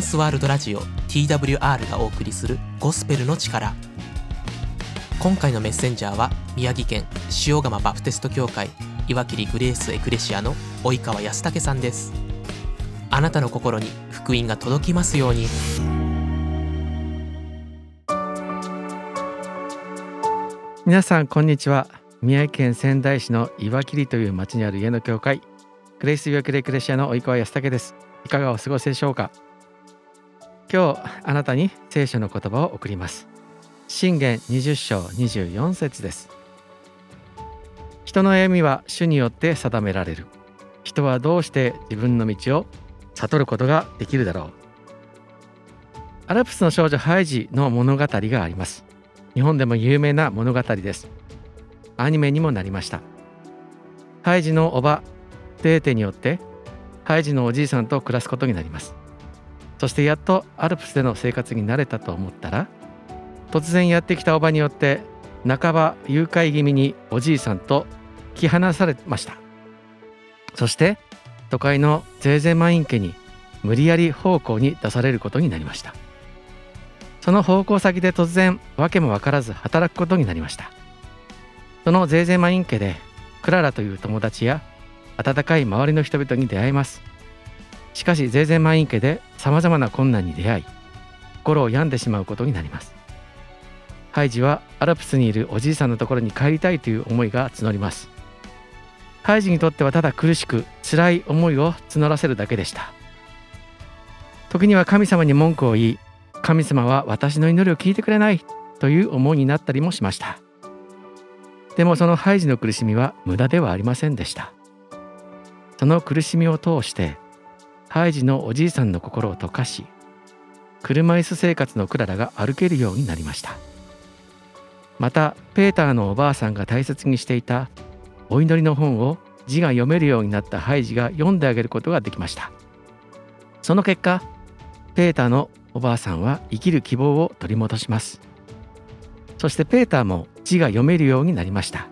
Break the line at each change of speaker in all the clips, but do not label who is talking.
ンスワールドラジオ TWR がお送りするゴスペルの力。今回のメッセンジャーは宮城県塩釜バプテスト教会岩切グレースエクレシアの及川康武さんです。あなたの心に福音が届きますように。
皆さんこんにちは。宮城県仙台市の岩切という町にある家の教会グレイス・ビアクレ・クレシアの及川康武です。いかがお過ごしでしょうか？今日あなたに聖書の言葉を送ります。信玄20章24節です。人の歩みは主によって定められる。人はどうして自分の道を悟ることができるだろう。アルプスの少女ハイジの物語があります。日本でも有名な物語です。アニメにもなりました。ハイジのおばデーテによってハイジのおじいさんと暮らすことになります。そしてやっとアルプスでの生活に慣れたと思ったら突然やってきたおばによって半ば誘拐気味におじいさんと引き離されました。そして都会のゼーゼマイン家に無理やり奉公に出されることになりました。その奉公先で突然訳も分からず働くことになりました。そのゼーゼマイン家でクララという友達や温かい周りの人々に出会います。しかしゼーゼマイン家でさまざまな困難に出会い心を病んでしまうことになります。ハイジはアルプスにいるおじいさんのところに帰りたいという思いが募ります。ハイジにとってはただ苦しく辛い思いを募らせるだけでした。時には神様に文句を言い神様は私の祈りを聞いてくれないという思いになったりもしました。でもそのハイジの苦しみは無駄ではありませんでした。その苦しみを通してハイジのおじいさんの心を溶かし車椅子生活のクララが歩けるようになりました。またペーターのおばあさんが大切にしていたお祈りの本を字が読めるようになったハイジが読んであげることができました。その結果ペーターのおばあさんは生きる希望を取り戻します。そしてペーターも字が読めるようになりました。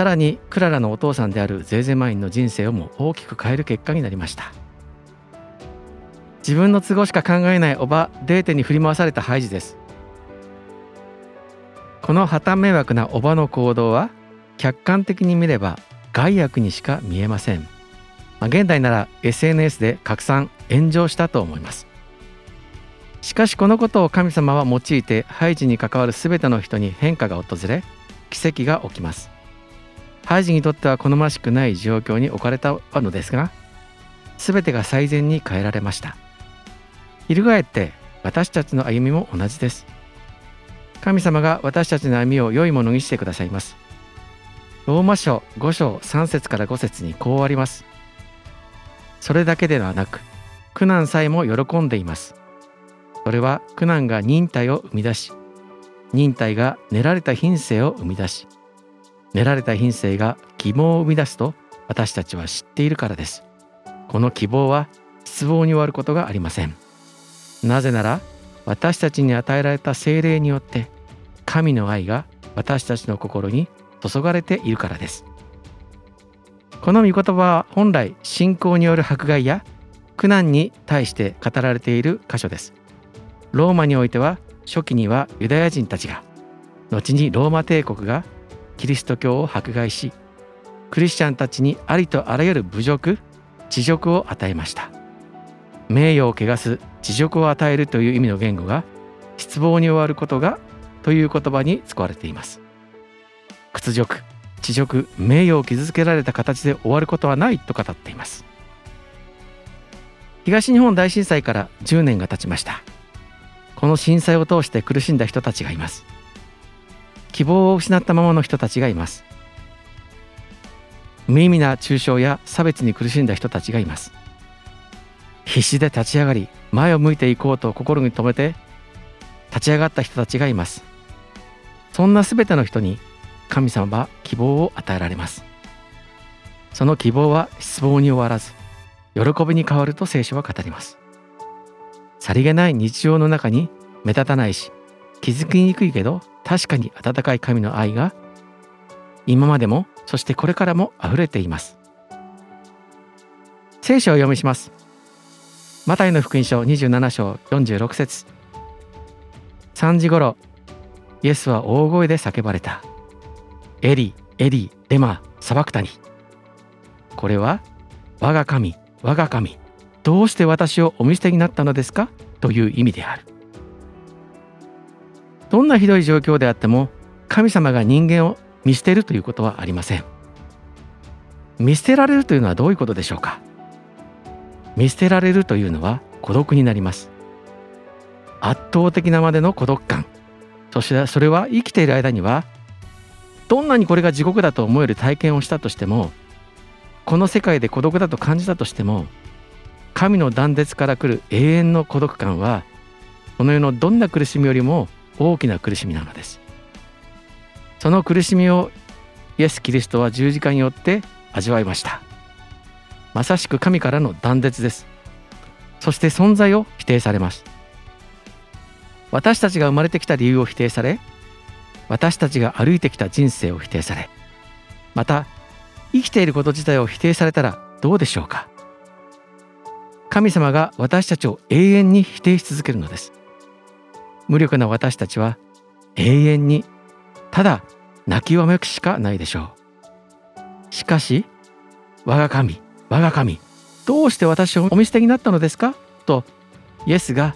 さらにクララのお父さんであるゼーゼマインの人生をも大きく変える結果になりました。自分の都合しか考えないおばデーテに振り回されたハイジです。この破綻迷惑なおばの行動は客観的に見れば害悪にしか見えません、まあ、現代なら SNS で拡散炎上したと思います。しかしこのことを神様は用いてハイジに関わる全ての人に変化が訪れ奇跡が起きます。ハイジにとっては好ましくない状況に置かれたのですが全てが最善に変えられました。翻って私たちの歩みも同じです。神様が私たちの歩みを良いものにしてくださいます。ローマ書5章3節から5節にこうあります。それだけではなく苦難さえも喜んでいます。それは苦難が忍耐を生み出し忍耐が練られた品性を生み出し練られた品性が希望を生み出すと私たちは知っているからです。この希望は失望に終わることがありません。なぜなら私たちに与えられた精霊によって神の愛が私たちの心に注がれているからです。この御言葉は本来信仰による迫害や苦難に対して語られている箇所です。ローマにおいては初期にはユダヤ人たちが後にローマ帝国がキリスト教を迫害しクリスチャンたちにありとあらゆる侮辱恥辱を与えました。名誉を汚す恥辱を与えるという意味の言語が失望に終わることがという言葉に使われています。屈辱恥辱名誉を傷つけられた形で終わることはないと語っています。東日本大震災から10年が経ちました。この震災を通して苦しんだ人たちがいます。希望を失ったままの人たちがいます。無意味な抽象や差別に苦しんだ人たちがいます。必死で立ち上がり前を向いていこうと心に留めて立ち上がった人たちがいます。そんな全ての人に神様は希望を与えられます。その希望は失望に終わらず喜びに変わると聖書は語ります。さりげない日常の中に目立たないし気づきにくいけど確かに温かい神の愛が今までもそしてこれからも溢れています。聖書を読みします。マタイの福音書27章46節。3時ごろイエスは大声で叫ばれた。エリエリレマサバクタニこれは我が神我が神どうして私をお見捨てになったのですか？という意味である。なひどい状況であっても神様が人間を見捨てるということはありません。見捨てられるというのはどういうことでしょうか？見捨てられるというのは孤独になります。圧倒的なまでの孤独感。そしてそれは生きている間にはどんなにこれが地獄だと思える体験をしたとしてもこの世界で孤独だと感じたとしても神の断絶から来る永遠の孤独感はこの世のどんな苦しみよりも大きな苦しみなのです。その苦しみをイエス・キリストは十字架によって味わいました。まさしく神からの断絶です。そして存在を否定されます。私たちが生まれてきた理由を否定され私たちが歩いてきた人生を否定されまた生きていること自体を否定されたらどうでしょうか。神様が私たちを永遠に否定し続けるのです。無力な私たちは永遠にただ泣きわめくしかないでしょう。しかし我が神我が神どうして私をお見捨てになったのですか？とイエスが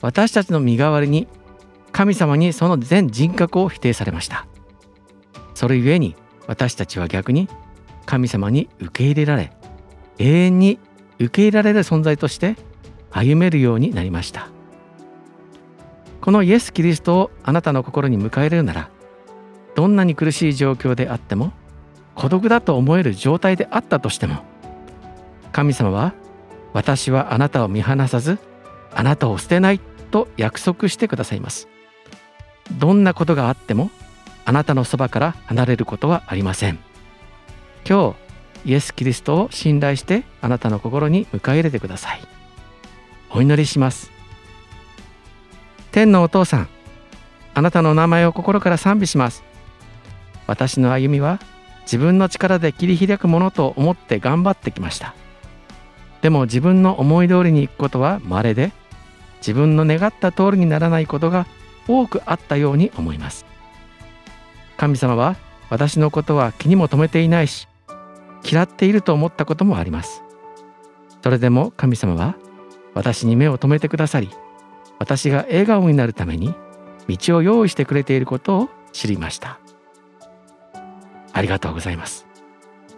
私たちの身代わりに神様にその全人格を否定されました。それゆえに私たちは逆に神様に受け入れられ永遠に受け入れられる存在として歩めるようになりました。このイエス・キリストをあなたの心に迎え入れるならどんなに苦しい状況であっても孤独だと思える状態であったとしても神様は私はあなたを見放さずあなたを捨てないと約束してくださいます。どんなことがあってもあなたのそばから離れることはありません。今日イエス・キリストを信頼してあなたの心に迎え入れてください。お祈りします。天のお父さんあなたの名前を心から賛美します。私の歩みは自分の力で切り開くものと思って頑張ってきました。でも自分の思い通りに行くことは稀で自分の願った通りにならないことが多くあったように思います。神様は私のことは気にも留めていないし嫌っていると思ったこともあります。それでも神様は私に目を留めてくださり私が笑顔になるために道を用意してくれていることを知りました。ありがとうございます。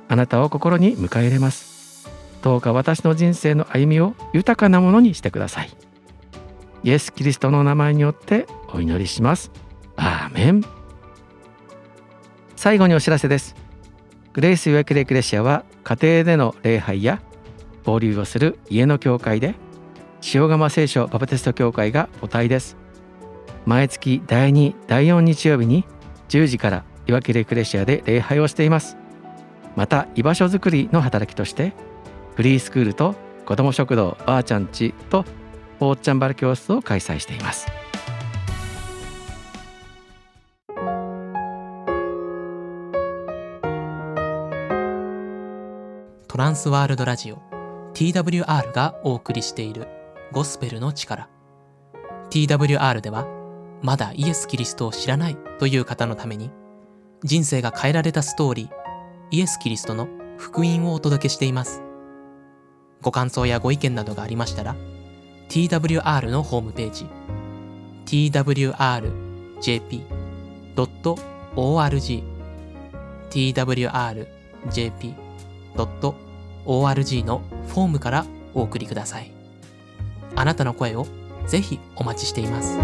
あなたを心に迎え入れます。どうか私の人生の歩みを豊かなものにしてください。イエス・キリストの名前によってお祈りします。アーメン。最後にお知らせです。グレイス・ユエクレクレシアは家庭での礼拝や交流をする家の教会で塩釜聖書バプテスト教会が母体です。毎月第2第4日曜日に10時からいわきレクレシアで礼拝をしています。また居場所づくりの働きとしてフリースクールと子ども食堂ばあちゃんちとおっちゃんバル教室を開催しています。
トランスワールドラジオ TWR がお送りしている。ゴスペルの力 TWR ではまだイエス・キリストを知らないという方のために人生が変えられたストーリーイエス・キリストの福音をお届けしていますご感想やご意見などがありましたら TWR のホームページ twrjp.org twrjp.org のフォームからお送りください。あなたの声をぜひお待ちしています。